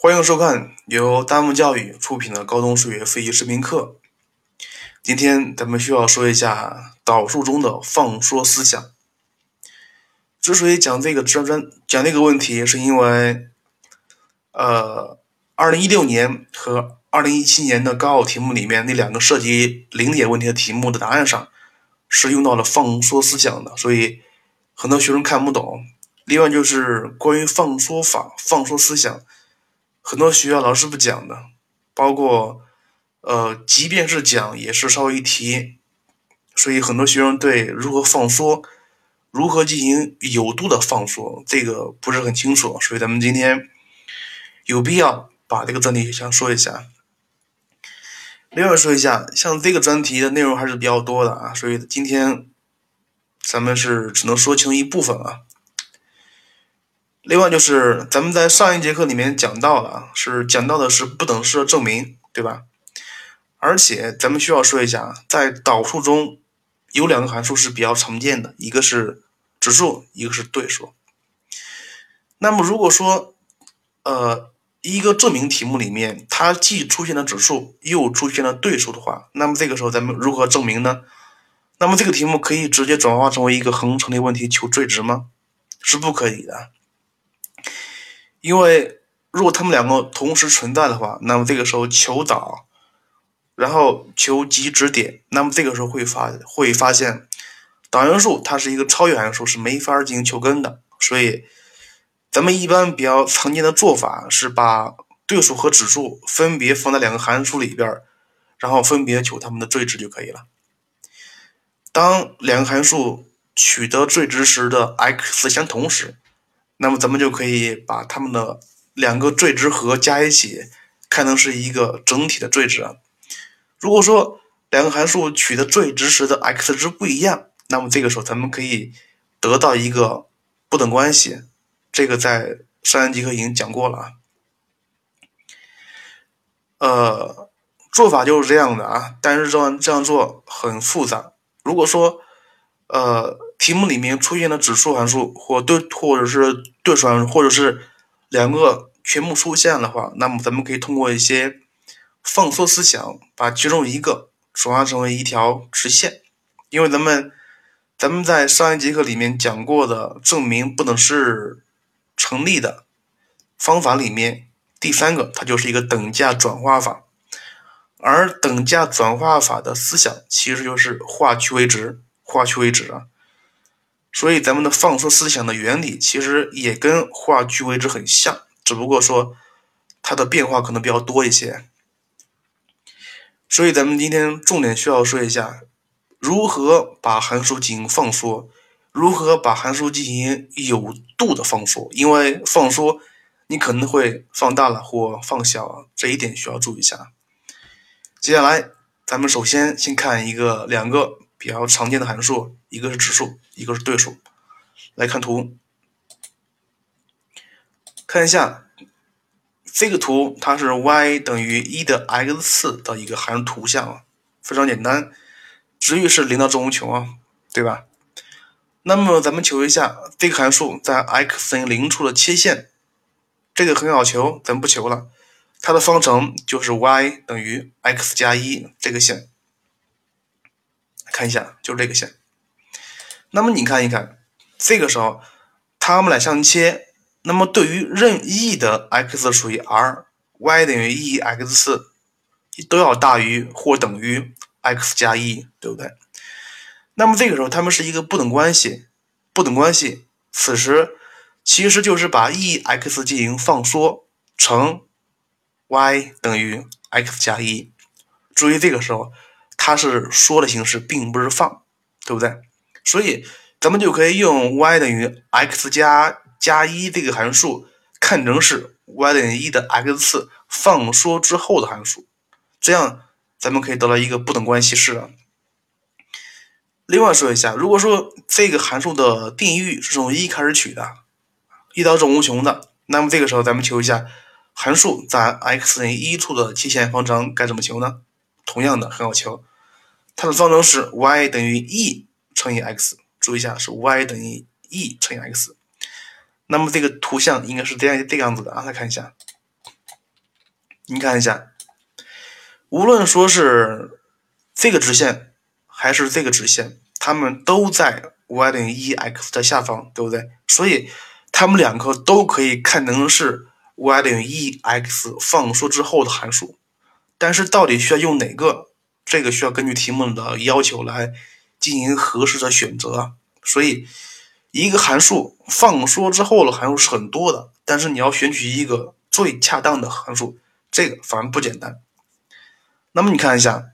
欢迎收看由丹木教育出品的高中数学复习视频课。今天咱们需要说一下导数中的放缩思想。之所以讲这个专专讲这个问题，是因为，呃，二零一六年和二零一七年的高考题目里面那两个涉及零点问题的题目的答案上是用到了放缩思想的，所以很多学生看不懂。另外就是关于放缩法、放缩思想。很多学校老师不讲的，包括，呃，即便是讲，也是稍微一提，所以很多学生对如何放缩、如何进行有度的放缩，这个不是很清楚，所以咱们今天有必要把这个专题先说一下。另外说一下，像这个专题的内容还是比较多的啊，所以今天咱们是只能说清一部分啊。另外就是，咱们在上一节课里面讲到了，是讲到的是不等式的证明，对吧？而且咱们需要说一下，在导数中有两个函数是比较常见的，一个是指数，一个是对数。那么如果说，呃，一个证明题目里面它既出现了指数，又出现了对数的话，那么这个时候咱们如何证明呢？那么这个题目可以直接转化成为一个恒成立问题，求最值吗？是不可以的。因为如果它们两个同时存在的话，那么这个时候求导，然后求极值点，那么这个时候会发会发现导函数它是一个超越函数，是没法进行求根的。所以咱们一般比较常见的做法是把对数和指数分别放在两个函数里边，然后分别求它们的最值就可以了。当两个函数取得最值时的 x 相同时。那么咱们就可以把它们的两个最值和加一起，看成是一个整体的最值。如果说两个函数取得最值时的 x 值不一样，那么这个时候咱们可以得到一个不等关系。这个在上一节课已经讲过了啊。呃，做法就是这样的啊，但是这样这样做很复杂。如果说呃。题目里面出现的指数函数或对或者是对数函数，或者是两个全部出现的话，那么咱们可以通过一些放缩思想，把其中一个转化成为一条直线。因为咱们咱们在上一节课里面讲过的证明不等式成立的方法里面，第三个它就是一个等价转化法，而等价转化法的思想其实就是化去为值，化去为值啊。所以咱们的放缩思想的原理其实也跟化去为值很像，只不过说它的变化可能比较多一些。所以咱们今天重点需要说一下，如何把函数进行放缩，如何把函数进行有度的放缩。因为放缩你可能会放大了或放小，这一点需要注意一下。接下来咱们首先先看一个两个。比较常见的函数，一个是指数，一个是对数。来看图，看一下这个图，它是 y 等于一的 x 次的一个函数图像啊，非常简单，值域是零到正无穷啊，对吧？那么咱们求一下这个函数在 x 等于零处的切线，这个很好求，咱不求了，它的方程就是 y 等于 x 加一这个线。看一下，就是这个线。那么你看一看，这个时候它们俩相切，那么对于任意的 x 属于 r，y 等于 e^x 都要大于或等于 x 加一，对不对？那么这个时候它们是一个不等关系，不等关系。此时其实就是把 e x 进行放缩成 y 等于 x 加一。注意这个时候。它是说的形式，并不是放，对不对？所以咱们就可以用 y 等于 x 加加一这个函数看成是 y 等于一的 x 次放缩之后的函数，这样咱们可以得到一个不等关系式啊。另外说一下，如果说这个函数的定义域是从一开始取的，一到正无穷的，那么这个时候咱们求一下函数在 x 等于一处的切线方程该怎么求呢？同样的很好求。它的方程是 y 等于 e 乘以 x，注意一下是 y 等于 e 乘以 x。那么这个图像应该是这样这个样子的啊，来看一下。你看一下，无论说是这个直线还是这个直线，它们都在 y 等于 e x 的下方，对不对？所以它们两个都可以看成是 y 等于 e x 放缩之后的函数。但是到底需要用哪个？这个需要根据题目的要求来进行合适的选择。所以，一个函数放缩之后的函数是很多的，但是你要选取一个最恰当的函数，这个反而不简单。那么你看一下，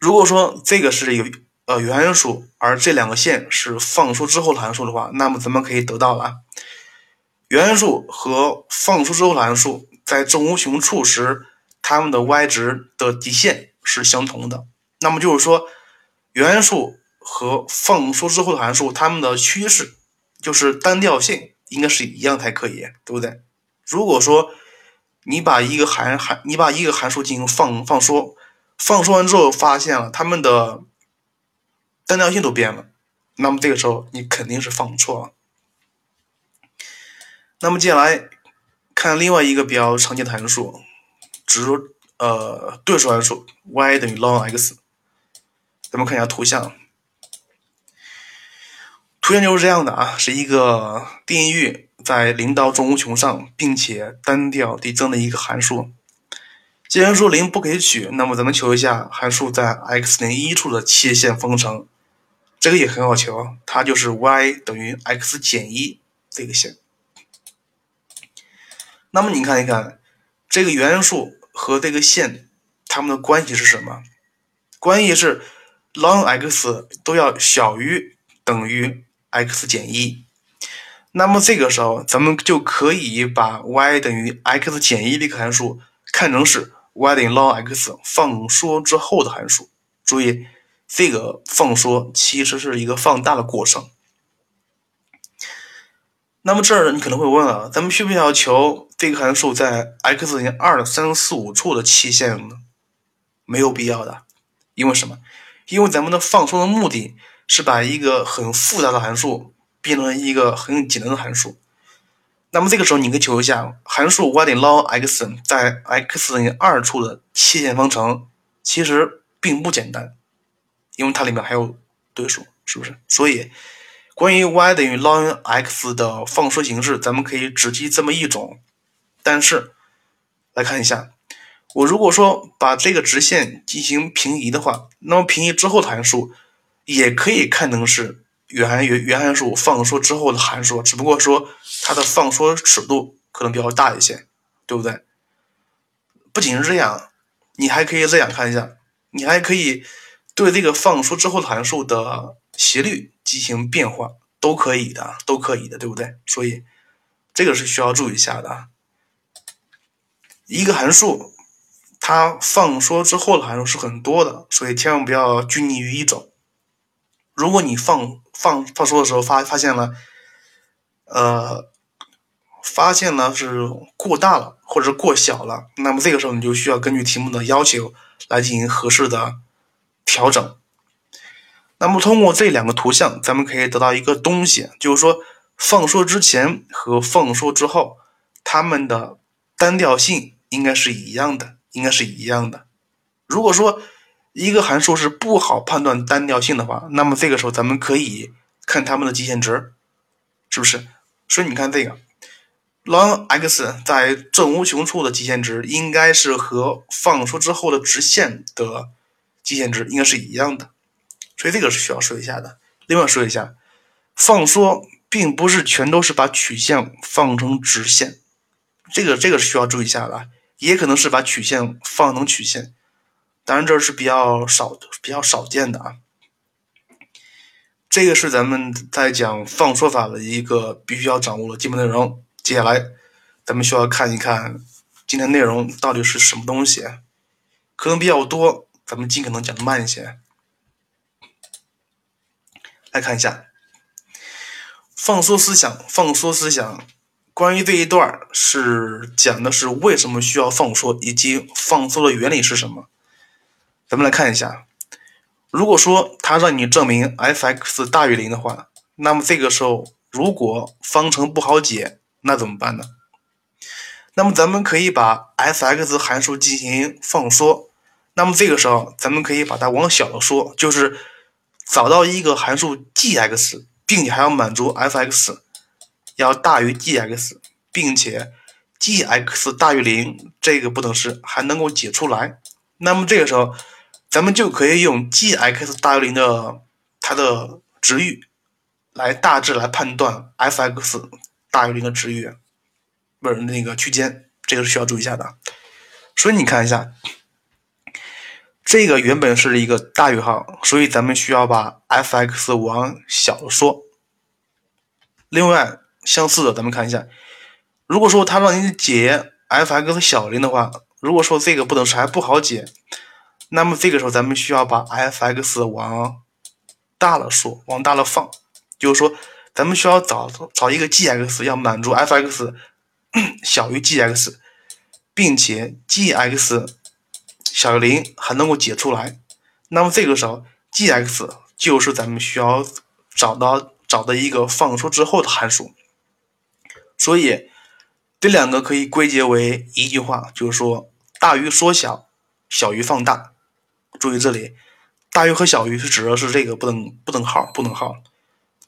如果说这个是一个呃原函数，而这两个线是放缩之后的函数的话，那么咱们可以得到了原函数和放缩之后的函数在正无穷处时。它们的 y 值的极限是相同的，那么就是说，原函数和放缩之后的函数，它们的趋势就是单调性应该是一样才可以，对不对？如果说你把一个函函，你把一个函数进行放放缩，放缩完之后发现了它们的单调性都变了，那么这个时候你肯定是放错了。那么接下来看另外一个比较常见的函数。指呃对数函数 y 等于 ln x，咱们看一下图像。图像就是这样的啊，是一个定义域在零到正无穷上，并且单调递增的一个函数。既然说零不可以取，那么咱们求一下函数在 x 零一处的切线方程。这个也很好求，它就是 y 等于 x 减一这个线。那么你看一看。这个原函数和这个线，它们的关系是什么？关系是 ln x 都要小于等于 x 减一。那么这个时候，咱们就可以把 y 等于 x 减一这个函数看成是 y 等于 ln x 放缩之后的函数。注意，这个放缩其实是一个放大的过程。那么这儿你可能会问了，咱们需不需要求这个函数在 x 零二三四五处的期限呢？没有必要的，因为什么？因为咱们的放松的目的是把一个很复杂的函数变成一个很简单的函数。那么这个时候你可以求一下，函数 y 等于 ln x 在 x 等于二处的切线方程，其实并不简单，因为它里面还有对数，是不是？所以。关于 y 等于 ln x 的放缩形式，咱们可以只记这么一种。但是来看一下，我如果说把这个直线进行平移的话，那么平移之后的函数也可以看成是原原原函数放缩之后的函数，只不过说它的放缩尺度可能比较大一些，对不对？不仅是这样，你还可以这样看一下，你还可以对这个放缩之后的函数的。斜率进行变化都可以的，都可以的，对不对？所以这个是需要注意一下的。一个函数它放缩之后的函数是很多的，所以千万不要拘泥于一种。如果你放放放缩的时候发发现了，呃，发现了是过大了或者是过小了，那么这个时候你就需要根据题目的要求来进行合适的调整。那么通过这两个图像，咱们可以得到一个东西，就是说放缩之前和放缩之后，它们的单调性应该是一样的，应该是一样的。如果说一个函数是不好判断单调性的话，那么这个时候咱们可以看它们的极限值，是不是？所以你看这个 ln x 在正无穷处的极限值，应该是和放缩之后的直线的极限值应该是一样的。所以这个是需要说一下的。另外说一下，放缩并不是全都是把曲线放成直线，这个这个是需要注意一下的。也可能是把曲线放成曲线，当然这是比较少比较少见的啊。这个是咱们在讲放缩法的一个必须要掌握的基本内容。接下来咱们需要看一看今天内容到底是什么东西，可能比较多，咱们尽可能讲的慢一些。来看一下，放缩思想，放缩思想。关于这一段是讲的是为什么需要放缩，以及放缩的原理是什么。咱们来看一下，如果说他让你证明 f(x) 大于零的话，那么这个时候如果方程不好解，那怎么办呢？那么咱们可以把 f(x) 函数进行放缩。那么这个时候，咱们可以把它往小了说，就是找到一个函数 g(x)，并且还要满足 f(x) 要大于 g(x)，并且 g(x) 大于零这个不等式还能够解出来。那么这个时候，咱们就可以用 g(x) 大于零的它的值域来大致来判断 f(x) 大于零的值域，不是那个区间，这个是需要注意一下的。所以你看一下。这个原本是一个大于号，所以咱们需要把 f(x) 往小了说。另外，相似的，咱们看一下，如果说他让你解 f(x) 小于零的话，如果说这个不等式还不好解，那么这个时候咱们需要把 f(x) 往大了说，往大了放，就是说咱们需要找找一个 g(x) 要满足 f(x) 小于 g(x), 并且 g(x) 小于零还能够解出来，那么这个时候 g(x) 就是咱们需要找到找的一个放出之后的函数。所以这两个可以归结为一句话，就是说大于缩小，小于放大。注意这里，大于和小于是指的是这个不等不等号，不等号。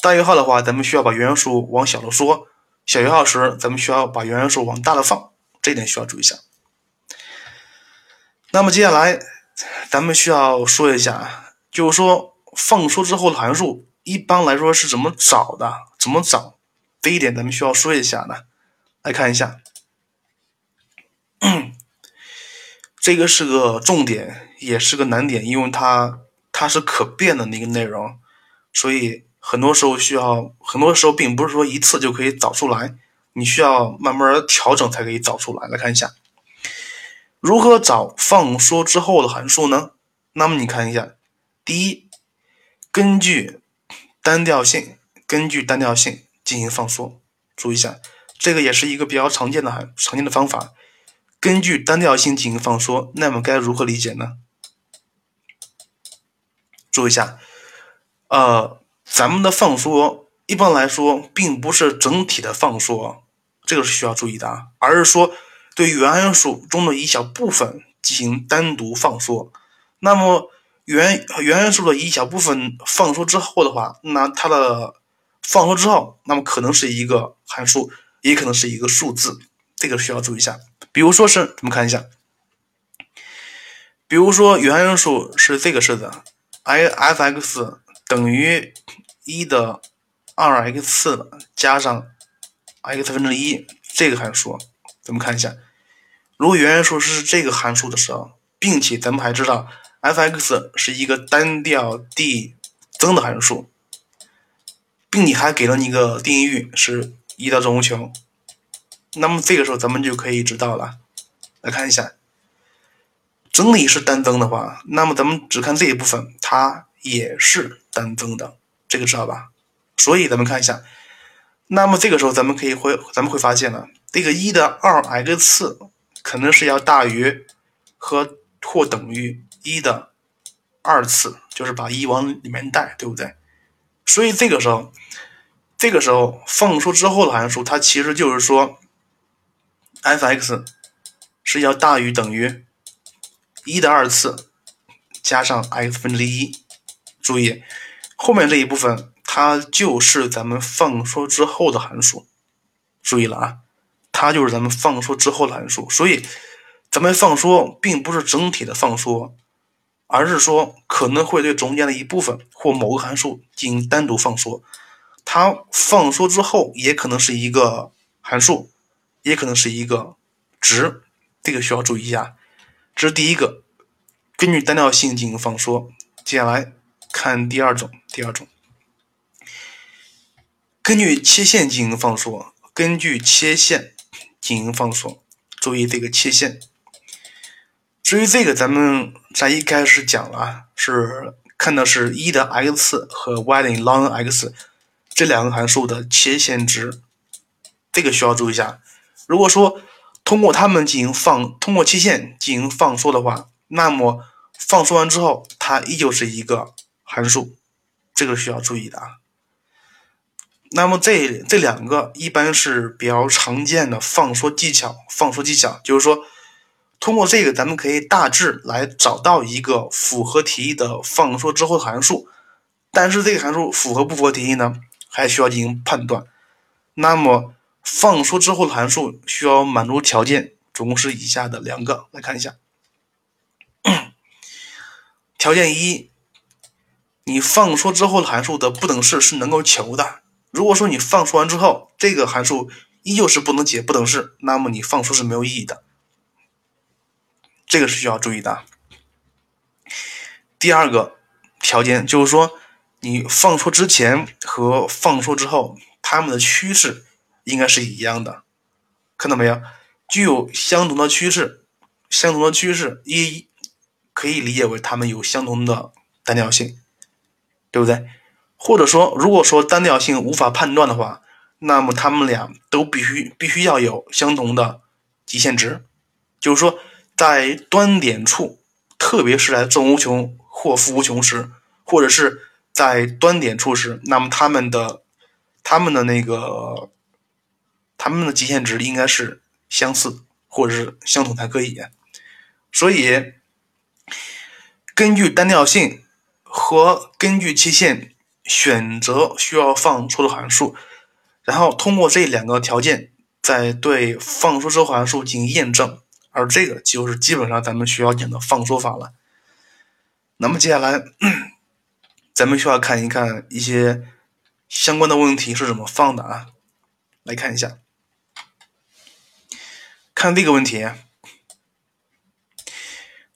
大于号的话，咱们需要把原数往小了说；小于号时，咱们需要把原元数往大了放。这点需要注意一下。那么接下来，咱们需要说一下，就是说放缩之后的函数一般来说是怎么找的？怎么找？这一点咱们需要说一下呢。来看一下，这个是个重点，也是个难点，因为它它是可变的那个内容，所以很多时候需要，很多时候并不是说一次就可以找出来，你需要慢慢调整才可以找出来。来看一下。如何找放缩之后的函数呢？那么你看一下，第一，根据单调性，根据单调性进行放缩。注意一下，这个也是一个比较常见的常见的方法。根据单调性进行放缩，那么该如何理解呢？注意一下，呃，咱们的放缩一般来说并不是整体的放缩，这个是需要注意的啊，而是说。对原函数中的一小部分进行单独放缩，那么原原函数的一小部分放缩之后的话，那它的放缩之后，那么可能是一个函数，也可能是一个数字，这个需要注意一下。比如说是，咱们看一下，比如说原函数是这个式子，i f(x) 等于一的二 x 加上 x 分之一这个函数，咱们看一下。如果原函数是这个函数的时候，并且咱们还知道 f(x) 是一个单调递增的函数，并且还给了你一个定义域是一到正无穷，那么这个时候咱们就可以知道了。来看一下，整体是单增的话，那么咱们只看这一部分，它也是单增的，这个知道吧？所以咱们看一下，那么这个时候咱们可以会咱们会发现呢，这个一的二 x 次。可能是要大于和或等于一的二次，就是把一往里面带，对不对？所以这个时候，这个时候放缩之后的函数，它其实就是说，f(x) 是要大于等于一的二次加上 x 分之一。注意后面这一部分，它就是咱们放缩之后的函数。注意了啊！它就是咱们放缩之后的函数，所以咱们放缩并不是整体的放缩，而是说可能会对中间的一部分或某个函数进行单独放缩。它放缩之后也可能是一个函数，也可能是一个值，这个需要注意一下。这是第一个，根据单调性进行放缩。接下来看第二种，第二种根据切线进行放缩，根据切线。进行放缩，注意这个切线。至于这个，咱们在一开始讲了，是看的是一的 x 和 y 等于 ln x 这两个函数的切线值，这个需要注意一下。如果说通过它们进行放，通过切线进行放缩的话，那么放缩完之后，它依旧是一个函数，这个需要注意的啊。那么这这两个一般是比较常见的放缩技巧。放缩技巧就是说，通过这个，咱们可以大致来找到一个符合题意的放缩之后的函数。但是这个函数符合不符合题意呢？还需要进行判断。那么放缩之后的函数需要满足条件，总共是以下的两个，来看一下。条件一，你放缩之后的函数的不等式是能够求的。如果说你放缩完之后，这个函数依旧是不能解不等式，那么你放缩是没有意义的。这个是需要注意的。第二个条件就是说。你放出之前和放出之后，它们的趋势应该是一样的，看到没有？具有相同的趋势，相同的趋势一可以理解为它们有相同的单调性，对不对？或者说，如果说单调性无法判断的话，那么它们俩都必须必须要有相同的极限值，就是说，在端点处，特别是在正无穷或负无穷时，或者是。在端点处时，那么它们的、它们的那个、它们的极限值应该是相似或者是相同才可以。所以，根据单调性和根据期限选择需要放缩的函数，然后通过这两个条件，再对放缩之后函数进行验证。而这个就是基本上咱们需要讲的放缩法了。那么接下来。咱们需要看一看一些相关的问题是怎么放的啊？来看一下，看这个问题：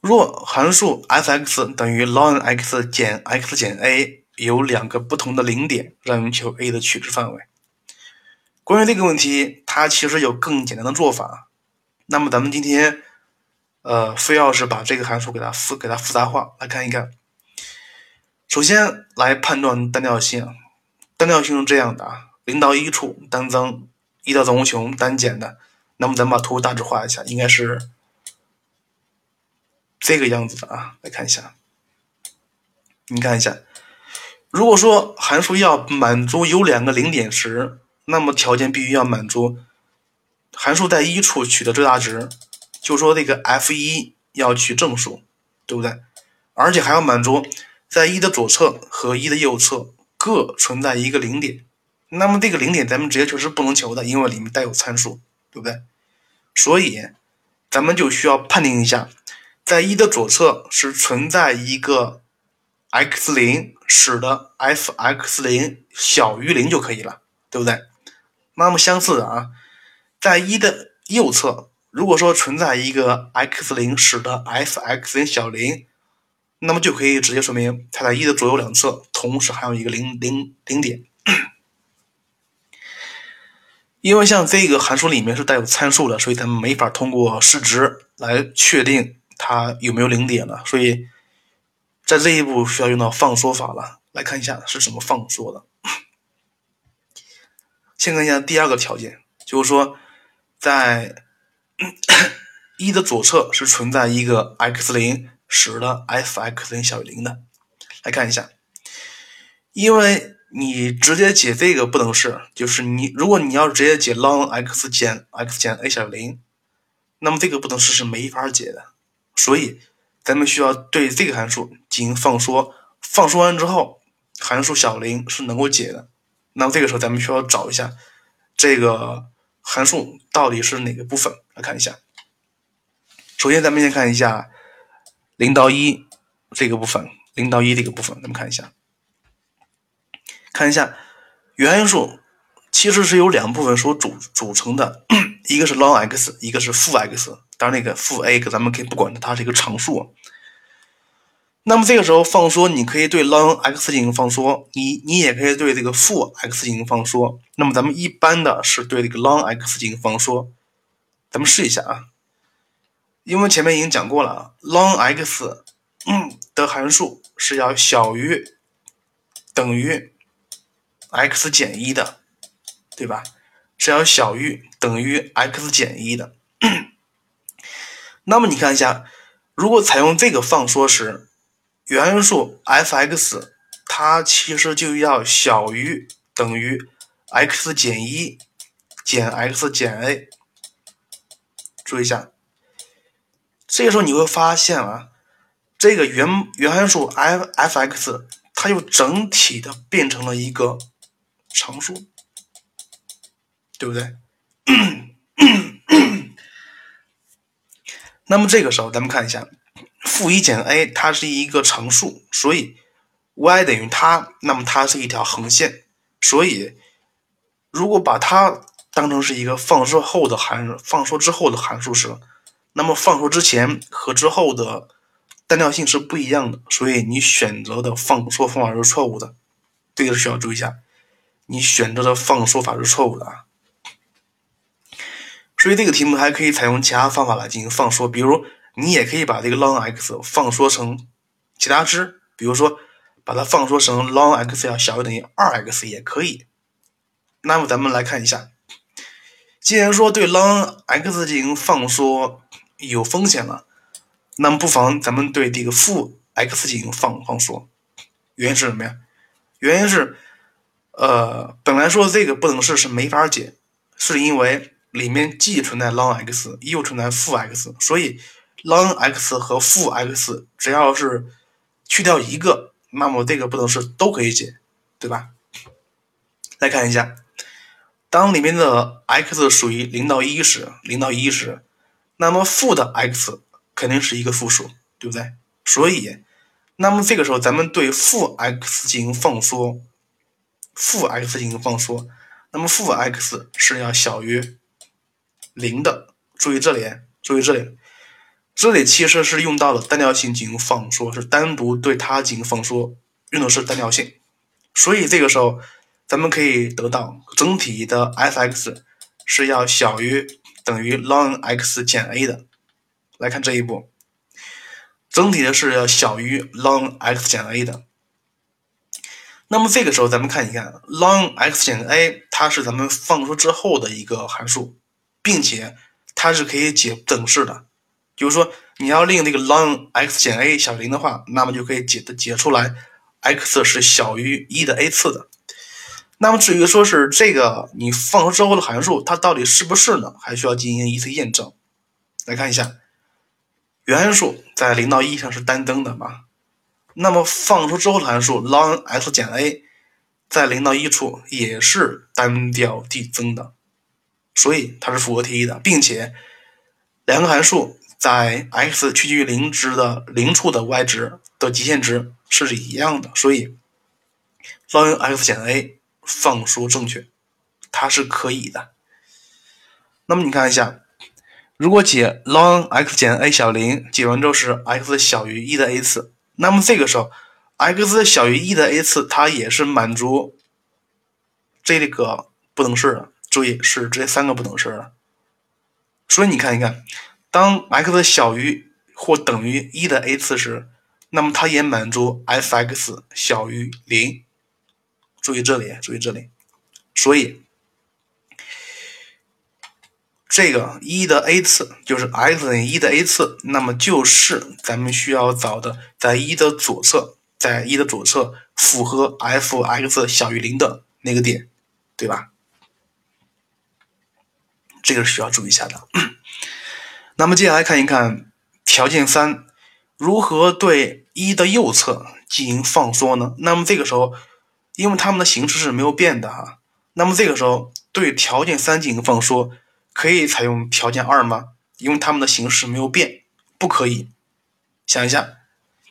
若函数 f(x) 等于 ln(x) 减 x 减 a 有两个不同的零点，让你求 a 的取值范围。关于这个问题，它其实有更简单的做法。那么咱们今天，呃，非要是把这个函数给它复给它复杂化，来看一看。首先来判断单调性，单调性是这样的啊，零到一处单增，一到正无穷单减的。那么咱们把图大致画一下，应该是这个样子的啊。来看一下，你看一下，如果说函数要满足有两个零点时，那么条件必须要满足，函数在一处取得最大值，就说这个 f 一要取正数，对不对？而且还要满足。在一的左侧和一的右侧各存在一个零点，那么这个零点咱们直接就是不能求的，因为里面带有参数，对不对？所以咱们就需要判定一下，在一的左侧是存在一个 x 零，使得 f(x 零)小于零就可以了，对不对？那么相似的啊，在一的右侧，如果说存在一个 x 零，使得 f(x 零)小零。那么就可以直接说明它在一的左右两侧同时还有一个零零零点，因为像这个函数里面是带有参数的，所以咱们没法通过试值来确定它有没有零点了。所以在这一步需要用到放缩法了。来看一下是怎么放缩的。先看一下第二个条件，就是说在 一的左侧是存在一个 x 零。使得 f(x 零小于零的，来看一下，因为你直接解这个不等式，就是你如果你要直接解 ln(x 减 x 减 a 小于零，那么这个不等式是没法解的，所以咱们需要对这个函数进行放缩，放缩完之后，函数小于零是能够解的，那么这个时候咱们需要找一下这个函数到底是哪个部分，来看一下，首先咱们先看一下。零到一这个部分，零到一这个部分，咱们看一下，看一下原函数其实是由两部分所组组成的，一个是 ln x，一个是负 x。当然，那个负 a 咱们可以不管它，它是一个常数。那么这个时候放缩，你可以对 ln x 进行放缩，你你也可以对这个负 x 进行放缩。那么咱们一般的是对这个 ln x 进行放缩，咱们试一下啊。因为前面已经讲过了啊，ln x 嗯的函数是要小于等于 x 减一的，对吧？是要小于等于 x 减一的。那么你看一下，如果采用这个放缩时，原函数 f(x) 它其实就要小于等于 x 减一减 x 减 a。注意一下，这个时候你会发现啊，这个原原函数 f f(x) 它就整体的变成了一个常数，对不对？那么这个时候，咱们看一下，负一减 a 它是一个常数，所以 y 等于它，那么它是一条横线，所以如果把它当成是一个放缩后的函，放缩之后的函数时，那么放缩之前和之后的单调性是不一样的，所以你选择的放缩方法是错误的，这个需要注意一下，你选择的放缩法是错误的啊。所以这个题目还可以采用其他方法来进行放缩，比如你也可以把这个 long x 放缩成其他值，比如说把它放缩成 long x 要小于等于二 x 也可以。那么咱们来看一下，既然说对 long x 进行放缩有风险了，那么不妨咱们对这个负 x 进行放放缩。原因是什么呀？原因是，呃，本来说这个不等式是没法解，是因为。里面既存在 long x，又存在负 x，所以 ln x 和负 x 只要是去掉一个，那么这个不等式都可以解，对吧？来看一下，当里面的 x 属于零到一时，零到一时，那么负的 x 肯定是一个负数，对不对？所以，那么这个时候咱们对负 x 进行放缩，负 x 进行放缩，那么负 x 是要小于。零的，注意这里，注意这里，这里其实是用到了单调性进行放缩，是单独对它进行放缩，用的是单调性，所以这个时候咱们可以得到整体的 f(x) 是要小于等于 ln x 减 a 的。来看这一步，整体的是要小于 ln x 减 a 的。那么这个时候咱们看一看 ln x 减 a，它是咱们放缩之后的一个函数。并且它是可以解等式的，就是说你要令这个 ln x 减 a 小于零的话，那么就可以解的解出来 x 是小于一的 a 次的。那么至于说是这个你放出之后的函数，它到底是不是呢？还需要进行一次验证。来看一下，原函数在零到一上是单增的嘛？那么放出之后的函数 ln x 减 a 在零到一处也是单调递增的。所以它是符合题意的，并且两个函数在 x 趋近于零值的零处的 y 值的极限值是一样的，所以 ln x 减 a 放缩正确，它是可以的。那么你看一下，如果解 ln x 减 a 小于零，解完之后是 x 小于一的 a 次，那么这个时候 x 小于一的 a 次，它也是满足这个不等式的。注意是这三个不等式的，所以你看一看，当 x 小于或等于一的 a 次时，那么它也满足 f(x) 小于零。注意这里，注意这里，所以这个一的 a 次就是 x 等于一的 a 次，那么就是咱们需要找的在一的左侧，在一的左侧符合 f(x) 小于零的那个点，对吧？这个是需要注意一下的。那么接下来看一看条件三，如何对一的右侧进行放缩呢？那么这个时候，因为它们的形式是没有变的哈，那么这个时候对条件三进行放缩，可以采用条件二吗？因为它们的形式没有变，不可以。想一下，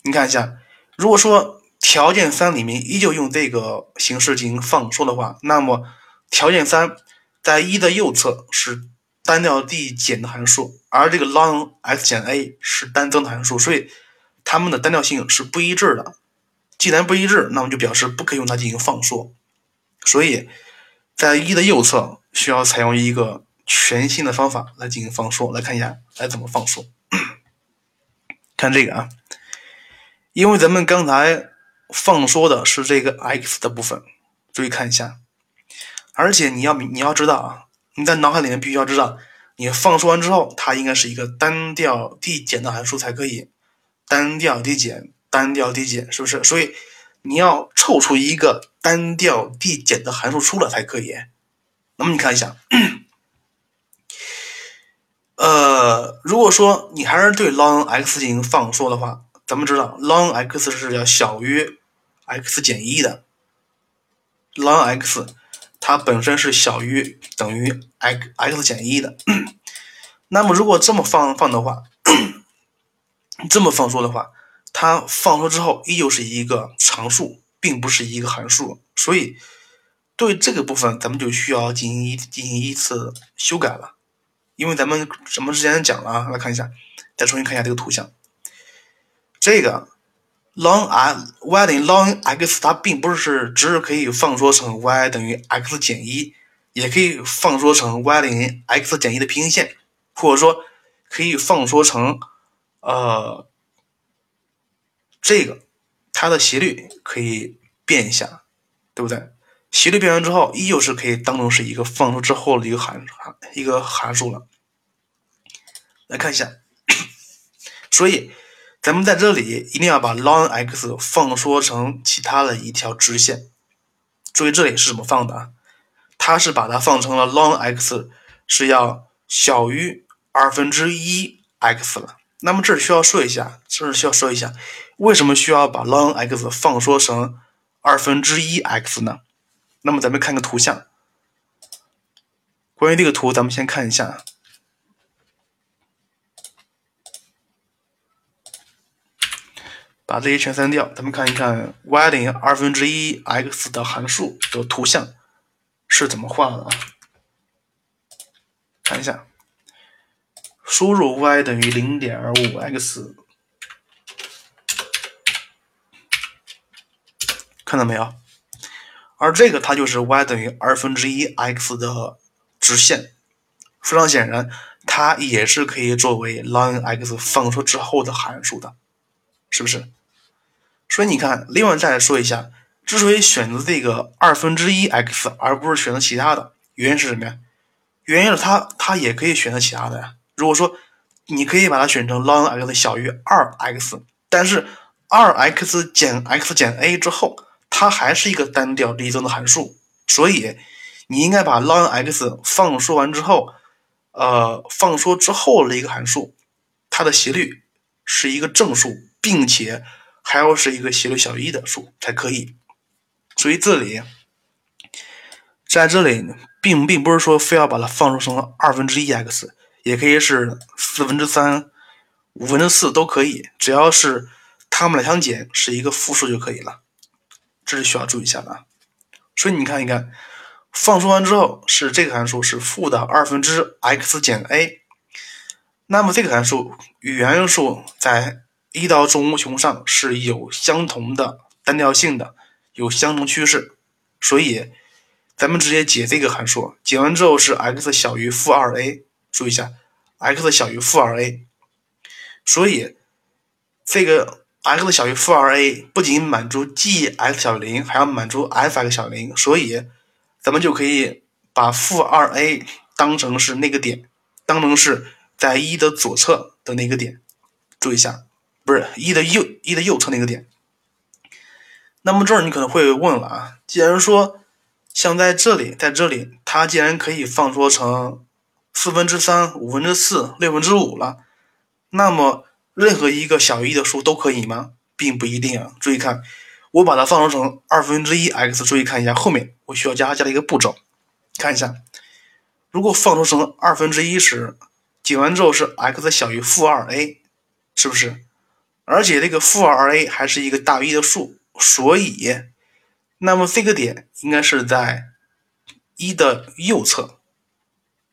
你看一下，如果说条件三里面依旧用这个形式进行放缩的话，那么条件三。在一的右侧是单调递减的函数，而这个 long x 减 a 是单增的函数，所以它们的单调性是不一致的。既然不一致，那么就表示不可以用它进行放缩。所以在一的右侧需要采用一个全新的方法来进行放缩。来看一下来怎么放缩。看这个啊，因为咱们刚才放缩的是这个 x 的部分，注意看一下。而且你要你要知道啊，你在脑海里面必须要知道，你放缩完之后，它应该是一个单调递减的函数才可以，单调递减，单调递减，是不是？所以你要凑出一个单调递减的函数出来才可以。那么你看一下，呃，如果说你还是对 ln x 进行放缩的话，咱们知道 ln x 是要小于 x 减一的，ln x 它本身是小于等于 x x 减一的。那么如果这么放放的话，这么放缩的话，它放缩之后依旧是一个常数，并不是一个函数，所以。对这个部分，咱们就需要进行一进行一次修改了，因为咱们什么之前讲了啊，来看一下，再重新看一下这个图像。这个 ln r y 等于 ln x，它并不是只是可以放缩成 y 等于 x 减一，也可以放缩成 y 等于 x 减一的平行线，或者说可以放缩成呃这个它的斜率可以变一下，对不对？斜率变完之后，依旧是可以当成是一个放出之后的一个函函一个函数了。来看一下，所以咱们在这里一定要把 ln x 放缩成其他的一条直线。注意这里是怎么放的啊？它是把它放成了 ln x 是要小于二分之一 x 了。那么这需要说一下，这是需要说一下，为什么需要把 ln x 放缩成二分之一 x 呢？那么咱们看个图像。关于这个图，咱们先看一下，把这些全删掉。咱们看一看 y 等于二分之一 x 的函数的图像是怎么画的啊？看一下，输入 y 等于零点五 x，看到没有？而这个它就是 y 等于二分之一 x 的直线，非常显然，它也是可以作为 ln x 放缩之后的函数的，是不是？所以你看，另外再来说一下，之所以选择这个二分之一 x 而不是选择其他的，原因是什么呀？原因是它它也可以选择其他的呀。如果说你可以把它选成 ln x 小于二 x，但是二 x 减 x 减 a 之后。它还是一个单调递增的函数，所以你应该把 ln x 放缩完之后，呃，放缩之后的一个函数，它的斜率是一个正数，并且还要是一个斜率小于一的数才可以。所以这里，在这里并并不是说非要把它放缩成二分之一 x，也可以是四分之三、五分之四都可以，只要是它们俩相减是一个负数就可以了。这是需要注意一下的，所以你看一看，放出完之后是这个函数是负的二分之 x 减 a，那么这个函数与原函数在一到正无穷上是有相同的单调性的，有相同趋势，所以咱们直接解这个函数，解完之后是 x 小于负二 a，注意一下，x 小于负二 a，所以这个。x 小于负二 a 不仅满足 g x 小于零，还要满足 f x 小于零，所以咱们就可以把负二 a 当成是那个点，当成是在一的左侧的那个点。注意一下，不是一的右一的右侧那个点。那么这儿你可能会问了啊，既然说像在这里，在这里它既然可以放缩成四分之三、五分之四、六分之五了，那么。任何一个小于一的数都可以吗？并不一定啊。注意看，我把它放缩成二分之一 x。注意看一下后面，我需要加加的一个步骤。看一下，如果放缩成二分之一时，解完之后是 x 小于负二 a，是不是？而且这个负二 a 还是一个大于一的数，所以，那么这个点应该是在一的右侧，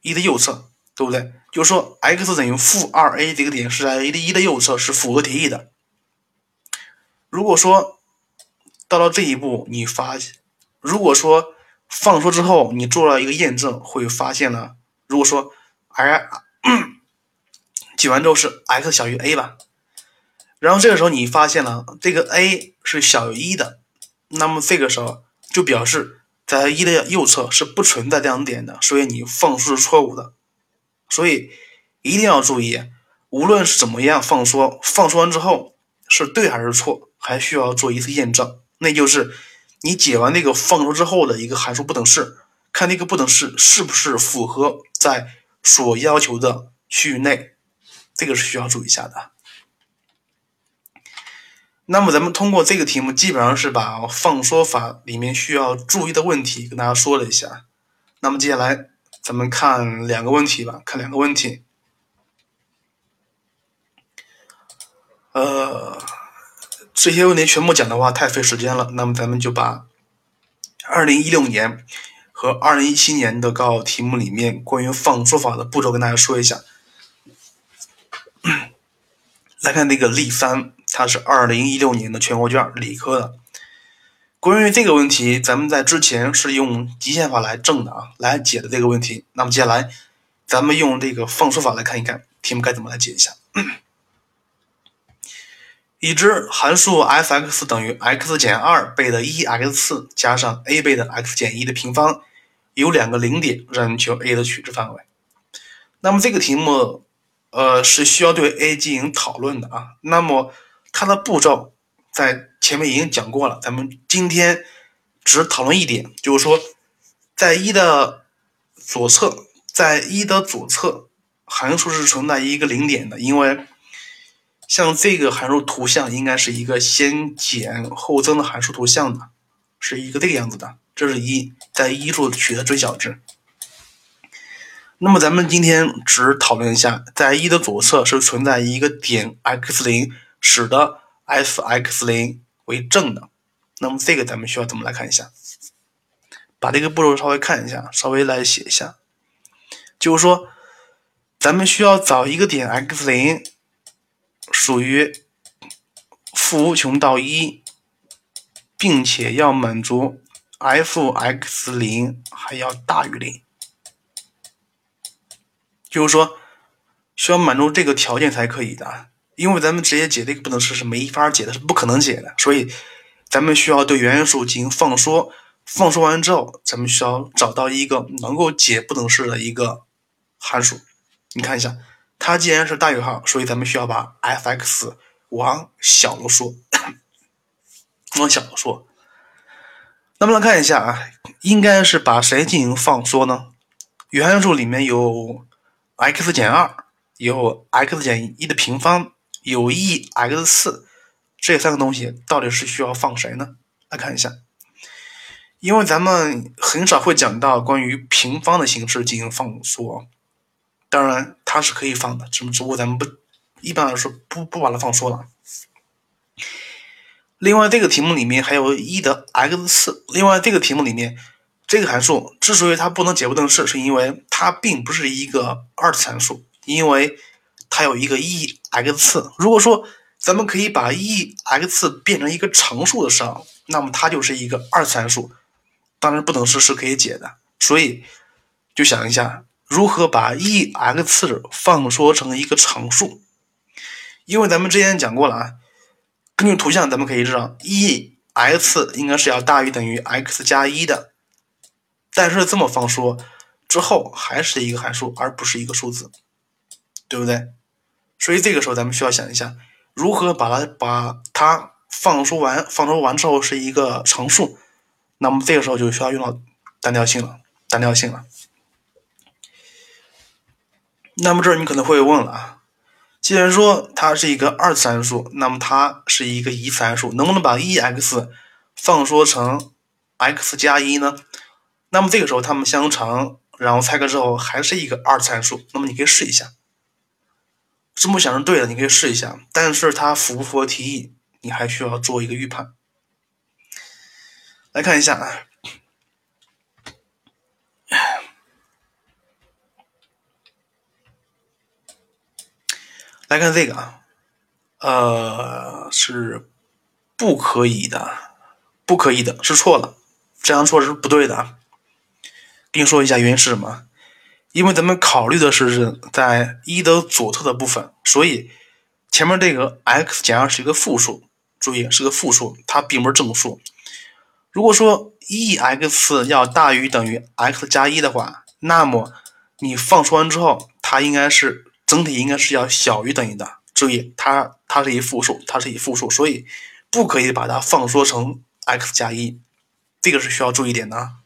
一的右侧，对不对？就是说，x 等于负二 a 这个点是在一的一的右侧，是符合题意的。如果说到了这一步，你发，如果说放缩之后你做了一个验证，会发现呢，如果说 r 解 完之后是 x 小于 a 吧，然后这个时候你发现了这个 a 是小于一的，那么这个时候就表示在一的右侧是不存在这样点的，所以你放缩是错误的。所以一定要注意，无论是怎么样放缩，放缩完之后是对还是错，还需要做一次验证。那就是你解完那个放缩之后的一个函数不等式，看那个不等式是不是符合在所要求的区域内，这个是需要注意一下的。那么咱们通过这个题目，基本上是把放缩法里面需要注意的问题跟大家说了一下。那么接下来咱们看两个问题吧，看两个问题。呃，这些问题全部讲的话太费时间了，那么咱们就把二零一六年和二零一七年的高考题目里面关于放缩法的步骤跟大家说一下。来看这个例三，它是二零一六年的全国卷，理科的。关于这个问题，咱们在之前是用极限法来证的啊，来解的这个问题。那么接下来，咱们用这个放缩法来看一看题目该怎么来解一下。已知函数 f(x) 等于 x 减二倍的 e(x) 次加上 a 倍的 x 减一的平方，有两个零点，让你求 a 的取值范围。那么这个题目。呃，是需要对 a 进行讨论的啊。那么它的步骤在前面已经讲过了，咱们今天只讨论一点，就是说在一的左侧，在一的左侧函数是存在一个零点的，因为像这个函数图像应该是一个先减后增的函数图像的，是一个这个样子的。这是一在一处取得最小值。那么咱们今天只讨论一下，在一的左侧是存在一个点 x 零，使得 f(x 零为正的。那么这个咱们需要怎么来看一下？把这个步骤稍微看一下，稍微来写一下。就是说，咱们需要找一个点 x 零属于负无穷到一，并且要满足 f(x 零还要大于零。就是说，需要满足这个条件才可以的，因为咱们直接解这个不等式是没法解的，是不可能解的，所以咱们需要对原函数进行放缩，放缩完之后，咱们需要找到一个能够解不等式的一个函数。你看一下，它既然是大于号，所以咱们需要把 f(x) 往小了说，往小了说。那么来看一下啊，应该是把谁进行放缩呢？原函数里面有。x 减二有 x 减一的平方，有 e x 四，这三个东西到底是需要放谁呢？来看一下，因为咱们很少会讲到关于平方的形式进行放缩，当然它是可以放的，只只不过咱们不一般来说不不把它放缩了。另外这个题目里面还有一的 x 四，另外这个题目里面。这个函数之所以它不能解不等式，是因为它并不是一个二次函数，因为它有一个 e x 次。如果说咱们可以把 e x 变成一个常数的时候，那么它就是一个二次函数，当然不等式是可以解的。所以就想一下，如何把 e x 次放缩成一个常数？因为咱们之前讲过了啊，根据图像咱们可以知道，e x 应该是要大于等于 x 加一的。但是这么放缩之后还是一个函数，而不是一个数字，对不对？所以这个时候咱们需要想一下，如何把它把它放缩完，放缩完之后是一个常数。那么这个时候就需要用到单调性了，单调性了。那么这儿你可能会问了啊，既然说它是一个二次函数，那么它是一个一次函数，能不能把 e(x) 放缩成 x 加一呢？那么这个时候它们相乘，然后拆开之后还是一个二次函数。那么你可以试一下，字母想是对的，你可以试一下。但是它符不符合题意，你还需要做一个预判。来看一下啊，来看这个啊，呃，是不可以的，不可以的，是错了，这样做是不对的。跟你说一下原因是什么？因为咱们考虑的是在一的左侧的部分，所以前面这个 x 减二是一个负数，注意是个负数，它并不是正数。如果说 e(x) 要大于等于 x 加一的话，那么你放缩完之后，它应该是整体应该是要小于等于的。注意，它它是一负数，它是一负数，所以不可以把它放缩成 x 加一，这个是需要注意点的啊。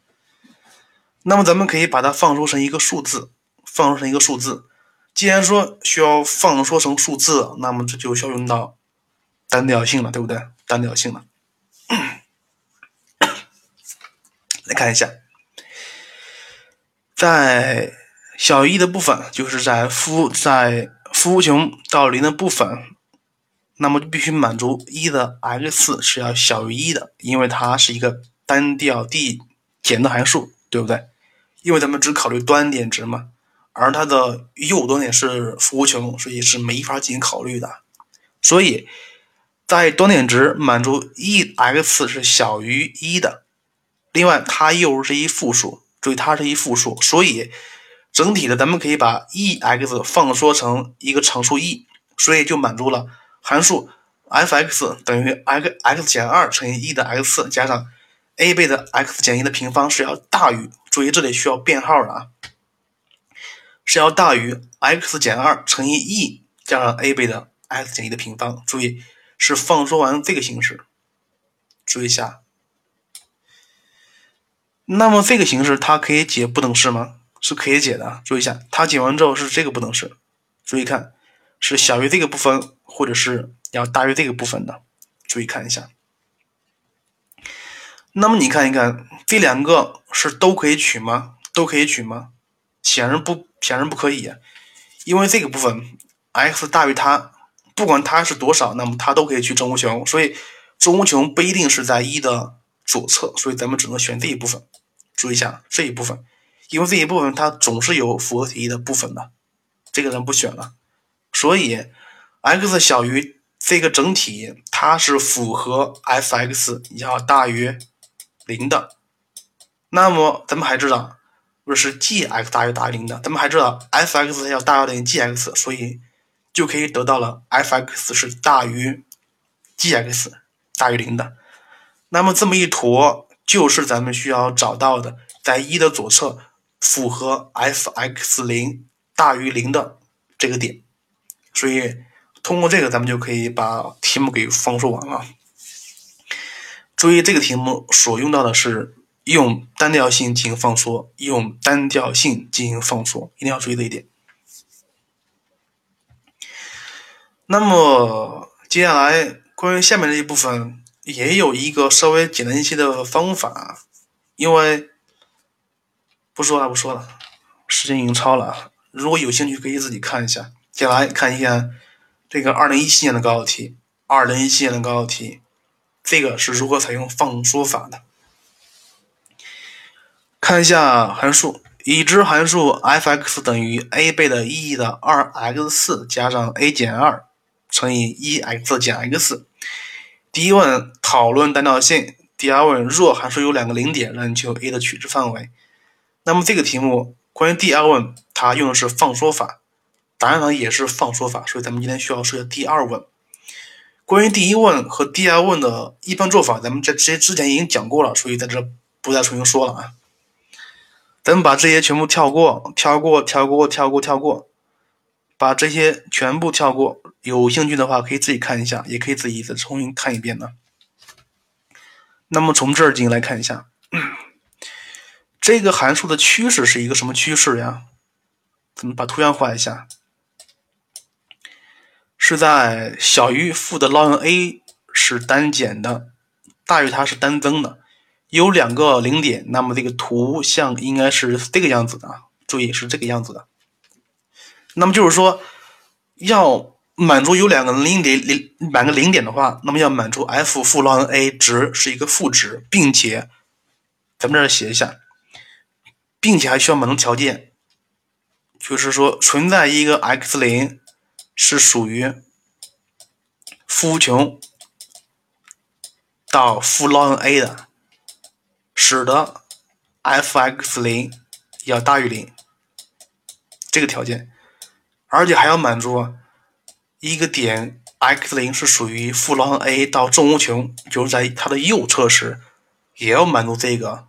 那么咱们可以把它放缩成一个数字，放缩成一个数字。既然说需要放缩成数字，那么这就需要用到单调性了，对不对？单调性了。来看一下，在小于一的部分，就是在负在负无穷到零的部分，那么就必须满足一的 x 是要小于一的，因为它是一个单调递减的函数，对不对？因为咱们只考虑端点值嘛，而它的右端点是负无穷，所以是没法进行考虑的。所以在端点值满足 e(x) 是小于一的。另外，它又是一负数，注意它是一负数，所以整体的咱们可以把 e(x) 放缩成一个常数 e，所以就满足了函数 f(x) 等于 x x 减二乘以 e 的 x 加上 a 倍的 x 减一的平方是要大于，注意这里需要变号了啊，是要大于 x 减二乘以 e 加上 a 倍的 x 减一的平方，注意是放缩完这个形式，注意一下。那么这个形式它可以解不等式吗？是可以解的。注意一下，它解完之后是这个不等式。注意看，是小于这个部分，或者是要大于这个部分的。注意看一下。那么你看一看，这两个是都可以取吗？都可以取吗？显然不，显然不可以。因为这个部分 x 大于它，不管它是多少，那么它都可以去正无穷。所以正无穷不一定是在一的左侧，所以咱们只能选这一部分。注意一下这一部分，因为这一部分它总是有符合题意的部分的，这个咱不选了。所以 x 小于这个整体，它是符合 f(x) 要大于零的。那么咱们还知道，不是 g(x) 大于大于零的，咱们还知道 f(x) 要大于等于 g(x)，所以就可以得到了 f(x) 是大于 g(x) 大于零的。那么这么一坨。就是咱们需要找到的，在一的左侧符合 f(x) 零大于零的这个点，所以通过这个，咱们就可以把题目给放缩完了。注意，这个题目所用到的是用单调性进行放缩，用单调性进行放缩，一定要注意这一点。那么接下来关于下面这一部分。也有一个稍微简单一些的方法，因为不说了不说了，时间已经超了。如果有兴趣，可以自己看一下。接下来看一下这个二零一七年的高考题，二零一七年的高考题，这个是如何采用放缩法的？看一下函数，已知函数 f(x) 等于 a 倍的 e 的二 x 四加上 a 减二乘以一 x 减 x。第一问讨论单调性，第二问若函数有两个零点，让你求 a 的取值范围。那么这个题目关于第二问，它用的是放缩法，答案呢也是放缩法，所以咱们今天需要说第二问。关于第一问和第二问的一般做法，咱们在这些之前已经讲过了，所以在这不再重新说了啊。咱们把这些全部跳过，跳过，跳过，跳过，跳过。把这些全部跳过，有兴趣的话可以自己看一下，也可以自己再重新看一遍呢。那么从这儿进来看一下，这个函数的趋势是一个什么趋势呀？咱们把图像画一下，是在小于负的 ln(a) 是单减的，大于它是单增的，有两个零点，那么这个图像应该是这个样子的啊，注意是这个样子的。那么就是说，要满足有两个零点零两个零点的话，那么要满足 f 负 ln(a) 值是一个负值，并且咱们这儿写一下，并且还需要满足条件，就是说存在一个 x 零是属于负无穷到负 ln(a) 的，使得 f(x 零要大于零这个条件。而且还要满足一个点 x 零是属于负 ln(a) 到正无穷，就是在它的右侧时，也要满足这个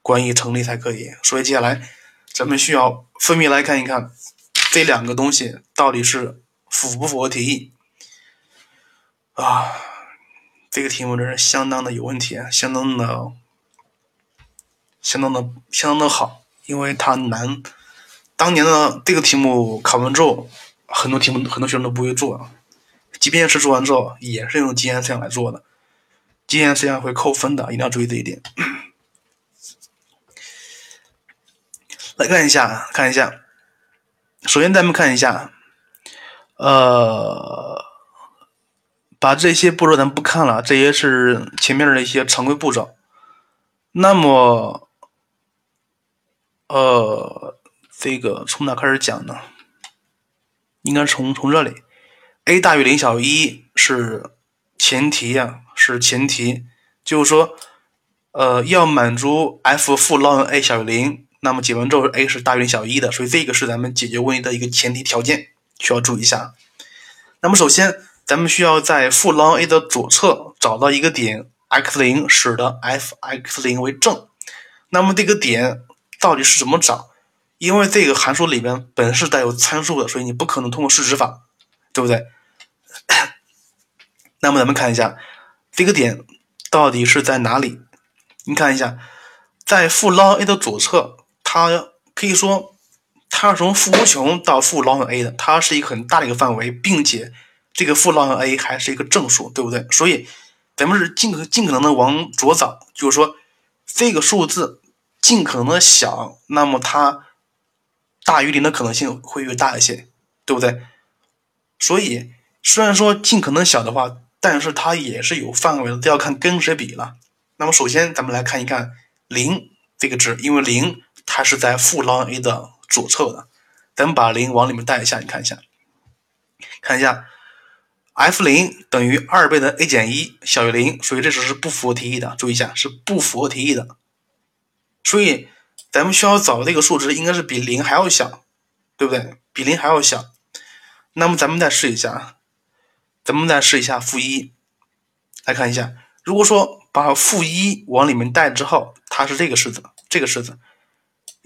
关系成立才可以。所以接下来咱们需要分别来看一看这两个东西到底是符不符合题意啊？这个题目真是相当的有问题啊，相当的、相当的、相当的好，因为它难。当年的这个题目考完之后，很多题目很多学生都不会做，即便是做完之后，也是用经验思想来做的，经验思想会扣分的，一定要注意这一点。来看一下，看一下，首先咱们看一下，呃，把这些步骤咱不看了，这些是前面的一些常规步骤。那么，呃。这个从哪开始讲呢？应该从从这里，a 大于零小于一是前提呀，是前提，就是说，呃，要满足 f 负 ln a 小于零，那么解完之后 a 是大于小于一的，所以这个是咱们解决问题的一个前提条件，需要注意一下。那么首先，咱们需要在负 ln a 的左侧找到一个点 x 零，使得 f x 零为正。那么这个点到底是怎么找？因为这个函数里边本是带有参数的，所以你不可能通过试值法，对不对？那么咱们看一下这个点到底是在哪里？你看一下，在负 ln a 的左侧，它可以说它是从负无穷到负 ln a 的，它是一个很大的一个范围，并且这个负 ln a 还是一个正数，对不对？所以咱们是尽可尽可能的往左找，就是说这个数字尽可能的小，那么它。大于零的可能性会越大一些，对不对？所以虽然说尽可能小的话，但是它也是有范围的，都要看跟谁比了。那么首先咱们来看一看零这个值，因为零它是在负 ln a 的左侧的，咱们把零往里面带一下，你看一下，看一下 f 零等于二倍的 a 减一小于零，所以这只是不符合题意的，注意一下是不符合题意的，所以。咱们需要找的这个数值应该是比零还要小，对不对？比零还要小。那么咱们再试一下，咱们再试一下负一，来看一下。如果说把负一往里面带之后，它是这个式子，这个式子，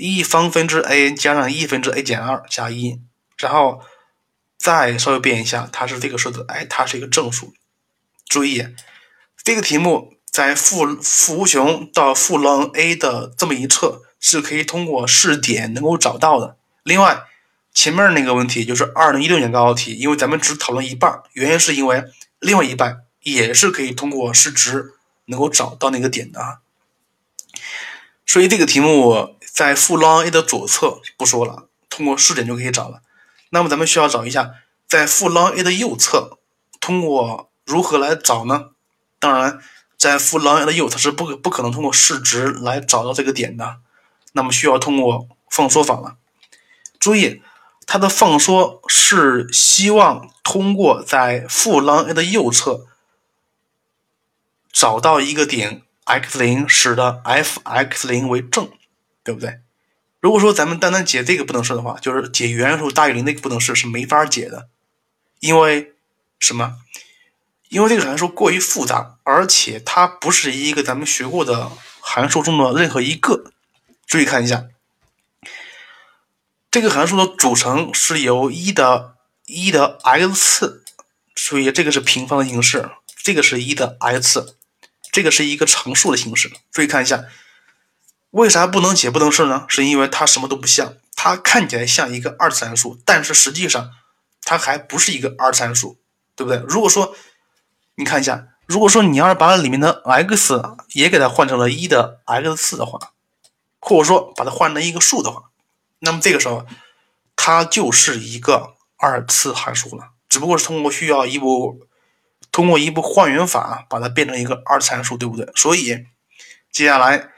一方分之 a 加上一分之 a 减二加一，然后再稍微变一下，它是这个式子，哎，它是一个正数。注意，这个题目在负负无穷到负 ln a 的这么一侧。是可以通过试点能够找到的。另外，前面那个问题就是二零一六年高考题，因为咱们只讨论一半，原因是因为另外一半也是可以通过试值能够找到那个点的。所以这个题目在负 ln a 的左侧不说了，通过试点就可以找了。那么咱们需要找一下在负 ln a 的右侧，通过如何来找呢？当然，在负 ln a 的右侧是不不可能通过试值来找到这个点的。那么需要通过放缩法了。注意，它的放缩是希望通过在负 ln a 的右侧找到一个点 x 零，使得 f x 零为正，对不对？如果说咱们单单解这个不等式的话，就是解原函数大于零那个不等式是没法解的，因为什么？因为这个函数过于复杂，而且它不是一个咱们学过的函数中的任何一个。注意看一下，这个函数的组成是由一的一的 x 次，所以这个是平方的形式，这个是一的 x，这个是一个常数的形式。注意看一下，为啥不能解不能式呢？是因为它什么都不像，它看起来像一个二次函数，但是实际上它还不是一个二次函数，对不对？如果说你看一下，如果说你要是把里面的 x 也给它换成了一的 x 次的话，或者说把它换成一个数的话，那么这个时候它就是一个二次函数了，只不过是通过需要一步通过一步换元法把它变成一个二次函数，对不对？所以接下来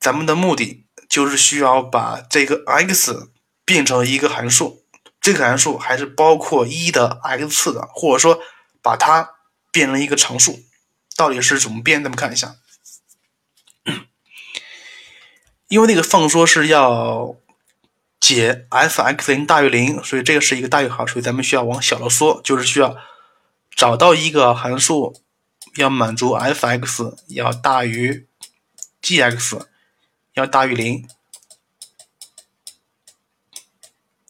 咱们的目的就是需要把这个 x 变成一个函数，这个函数还是包括一的 x 次的，或者说把它变成一个常数，到底是怎么变？咱们看一下。因为那个放缩是要解 f x 零大于零，所以这个是一个大于号，所以咱们需要往小了缩，就是需要找到一个函数要满足 f x 要大于 g x 要大于零。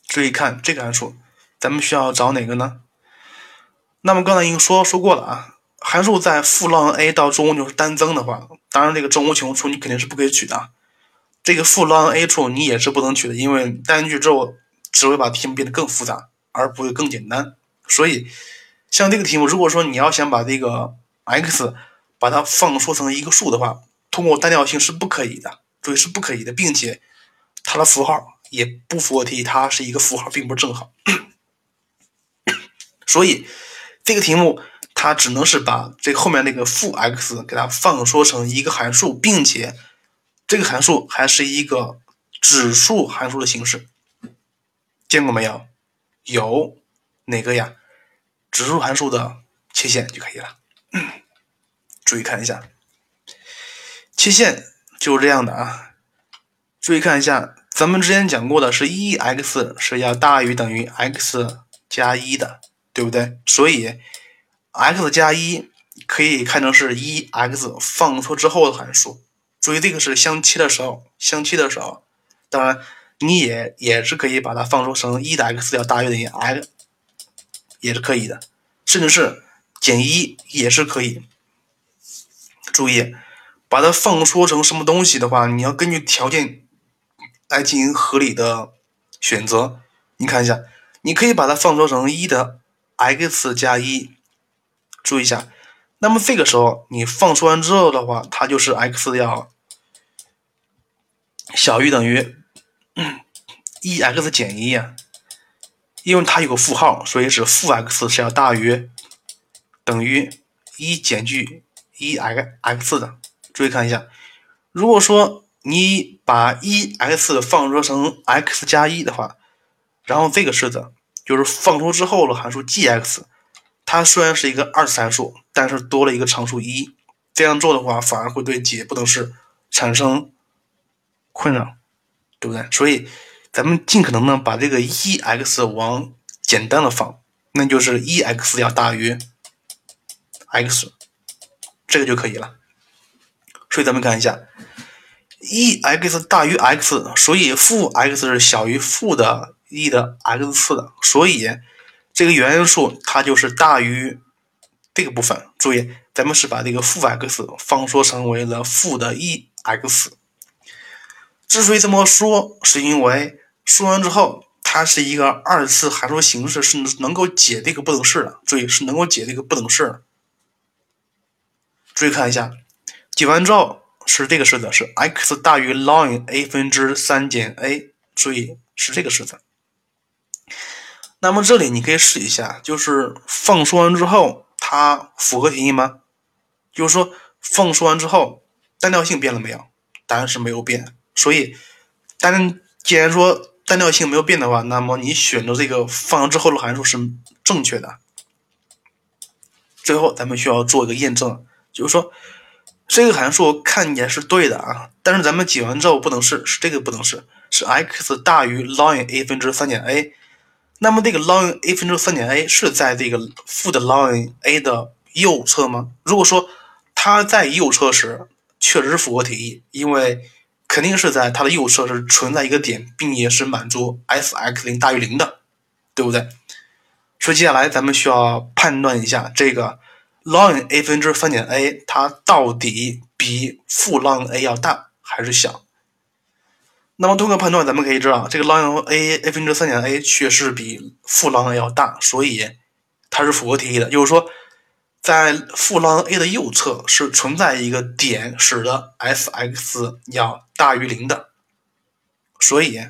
注意看这个函数，咱们需要找哪个呢？那么刚才已经说说过了啊，函数在负 ln a 到正无穷是单增的话，当然这个正无穷处你肯定是不可以取的。这个负 ln a 处你也是不能取的，因为单进去之后只会把题目变得更复杂，而不会更简单。所以，像这个题目，如果说你要想把这个 x 把它放缩成一个数的话，通过单调性是不可以的，注意是不可以的，并且它的符号也不符合题，它是一个符号，并不是正号。所以这个题目它只能是把这后面那个负 x 给它放缩成一个函数，并且。这个函数还是一个指数函数的形式，见过没有？有哪个呀？指数函数的切线就可以了。注意看一下，切线就是这样的啊。注意看一下，咱们之前讲过的是一 x 是要大于等于 x 加一的，对不对？所以 x 加一可以看成是一 x 放出之后的函数。注意，这个是相切的时候，相切的时候，当然你也也是可以把它放缩成一的 x 要大于等于 x，也是可以的，甚至是减一也是可以。注意，把它放缩成什么东西的话，你要根据条件来进行合理的选择。你看一下，你可以把它放缩成一的 x 加一，注意一下。那么这个时候你放缩完之后的话，它就是 x 要小于等于 一 x 减一呀，因为它有个负号，所以是负 x 是要大于等于一减去一 x x 的。注意看一下，如果说你把一 x 放缩成 x 加一的话，然后这个式子就是放缩之后的函数 g(x)。它虽然是一个二次函数，但是多了一个常数一，这样做的话反而会对解不等式产生困扰，对不对？所以咱们尽可能呢把这个一 x 往简单的放，那就是一 x 要大于 x，这个就可以了。所以咱们看一下，，e x 大于 x，所以负 x 是小于负的 e 的 x 次的，所以。这个原因数它就是大于这个部分。注意，咱们是把这个负 x 放缩成为了负的 e x。之所以这么说，是因为说完之后，它是一个二次函数形式，是能够解这个不等式的。注意，是能够解这个不等式。注意看一下，解完之后是这个式子，是 x 大于 ln a 分之三减 a。注意，是这个式子。那么这里你可以试一下，就是放缩完之后，它符合题意吗？就是说放缩完之后，单调性变了没有？答案是没有变。所以，单既然说单调性没有变的话，那么你选择这个放完之后的函数是正确的。最后，咱们需要做一个验证，就是说这个函数看起来是对的啊，但是咱们解完之后不能是是这个不能是是 x 大于 ln a 分之三减 a。那么这个 ln a 分之三减 a 是在这个负的 ln a 的右侧吗？如果说它在右侧时，确实符合题意，因为肯定是在它的右侧是存在一个点，并且是满足 f(x 零大于零的，对不对？所以接下来咱们需要判断一下这个 ln a 分之三减 a 它到底比负 ln a 要大还是小？那么通过判断，咱们可以知道，这个 ln a a 分之三减 a 确实比负 ln a 要大，所以它是符合题意的。就是说，在负 ln a 的右侧是存在一个点，使得 f(x) 要大于零的。所以，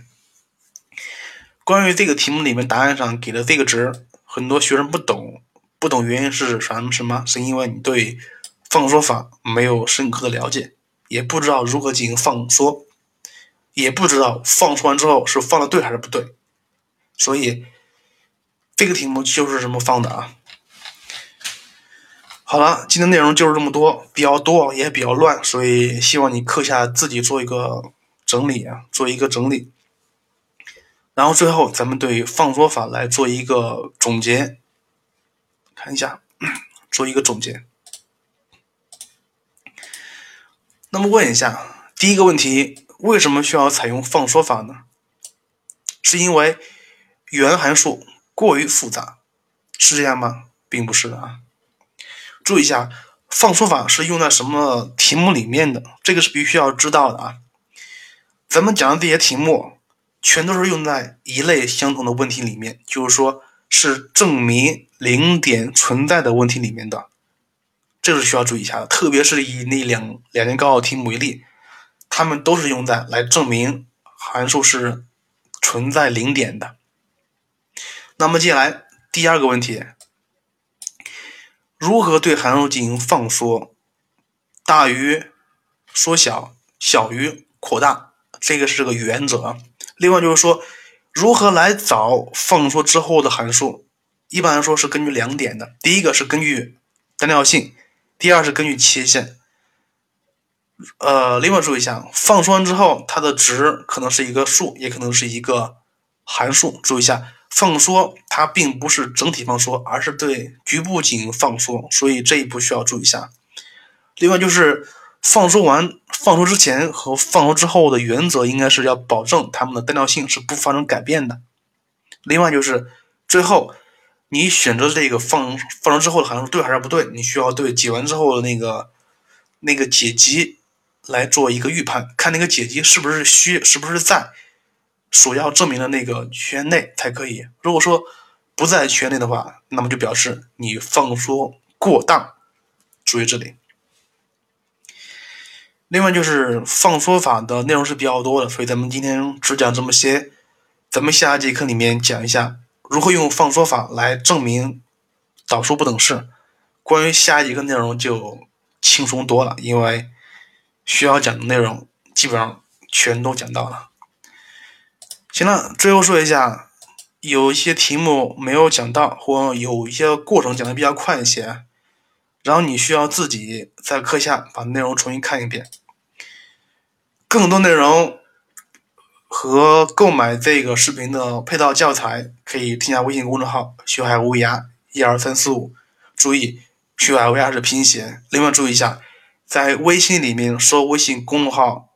关于这个题目里面答案上给的这个值，很多学生不懂，不懂原因是什么？什么？是因为你对放缩法没有深刻的了解，也不知道如何进行放缩。也不知道放出完之后是放的对还是不对，所以这个题目就是这么放的啊。好了，今天内容就是这么多，比较多也比较乱，所以希望你课下自己做一个整理啊，做一个整理。然后最后咱们对放缩法来做一个总结，看一下，做一个总结。那么问一下，第一个问题。为什么需要采用放缩法呢？是因为原函数过于复杂，是这样吗？并不是的啊。注意一下，放缩法是用在什么题目里面的？这个是必须要知道的啊。咱们讲的这些题目，全都是用在一类相同的问题里面，就是说是证明零点存在的问题里面的，这是需要注意一下的。特别是以那两两年高考题目为例，他们都是用在来证明函数是存在零点的。那么接下来第二个问题，如何对函数进行放缩？大于缩小，小于扩大。这个是个原则。另外就是说，如何来找放缩之后的函数？一般来说是根据两点的。第一个是根据单调性，第二是根据切线。呃，另外注意一下，放缩完之后，它的值可能是一个数，也可能是一个函数。注意一下，放缩它并不是整体放缩，而是对局部进行放缩，所以这一步需要注意一下。另外就是。放缩完、放缩之前和放缩之后的原则，应该是要保证它们的单调性是不发生改变的。另外就是最后你选择这个放放缩之后的函数对还是不对，你需要对解完之后的那个那个解集来做一个预判，看那个解集是不是虚，是不是在所要证明的那个圈内才可以。如果说不在圈内的话，那么就表示你放缩过当。注意这里。另外就是放缩法的内容是比较多的，所以咱们今天只讲这么些。咱们下一节课里面讲一下如何用放缩法来证明导数不等式。关于下一节课内容就轻松多了，因为需要讲的内容基本上全都讲到了。行了，最后说一下，有一些题目没有讲到，或有一些过程讲的比较快一些，然后你需要自己在课下把内容重新看一遍。更多内容和购买这个视频的配套教材，可以添加微信公众号“学海无涯一二三四五”。注意，“学海无涯”是拼写。另外注意一下，在微信里面搜微信公众号，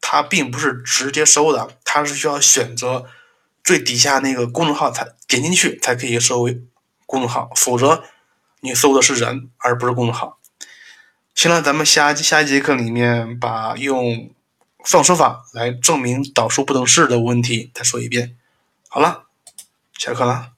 它并不是直接搜的，它是需要选择最底下那个公众号才点进去才可以搜公众号，否则你搜的是人而不是公众号。行了，咱们下下一节课里面把用。放缩法来证明导数不等式的问题，再说一遍。好了，下课了。